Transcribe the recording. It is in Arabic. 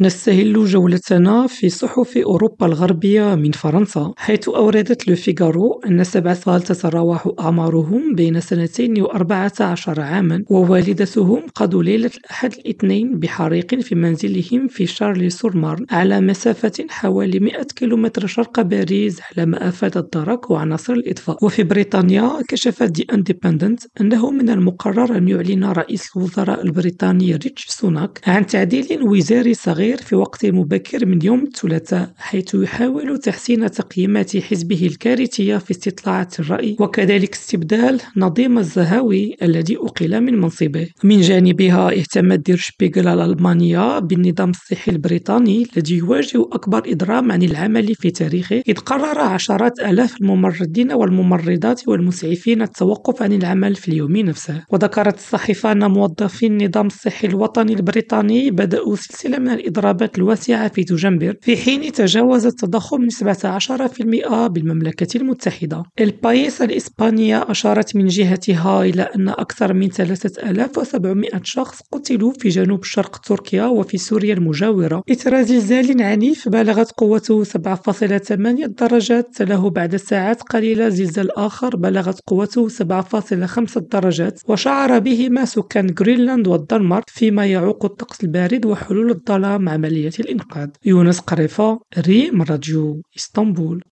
نستهل جولتنا في صحف أوروبا الغربية من فرنسا، حيث أوردت لو فيغارو أن سبع أطفال تتراوح أعمارهم بين سنتين وأربعة عشر عامًا ووالدتهم قضوا ليلة الأحد الإثنين بحريق في منزلهم في شارلي سور مارن على مسافة حوالي مئة كيلومتر شرق باريس على ما أفاد الدرك وعناصر الإطفاء، وفي بريطانيا كشفت دي إنديبندنت أنه من المقرر أن يعلن رئيس الوزراء البريطاني ريتشي سوناك عن تعديل وزاري صغير في وقت مبكر من يوم الثلاثاء حيث يحاول تحسين تقييمات حزبه الكارثية في استطلاعات الرأي. وكذلك استبدال نظيم الزهاوي الذي أقيل من منصبه. من جانبها اهتمت دير شبيغل الألمانية بالنظام الصحي البريطاني الذي يواجه أكبر إضرام عن العمل في تاريخه إذ قرر عشرات آلاف الممرضين والممرضات والمسعفين التوقف عن العمل في اليوم نفسه. وذكرت الصحيفة أن موظفي النظام الصحي الوطني البريطاني بدأوا سلسلة من الإضرابات الواسعة في تجنبر في حين تجاوز التضخم نسبة 10% بالمملكة المتحدة. البايس الإسبانية أشارت من جهتها إلى أن أكثر من 3700 شخص قتلوا في جنوب شرق تركيا وفي سوريا المجاورة. إثر زلزال عنيف بلغت قوته 7.8 درجات. تلاه بعد ساعات قليلة زلزال آخر بلغت قوته 7.5 درجات. وشعر بهما سكان غرينلاند والدنمارك فيما يعوق الطقس البارد وحلول الظلام عملية الإنقاذ. يونس قريفة ريم راديو إسطنبول.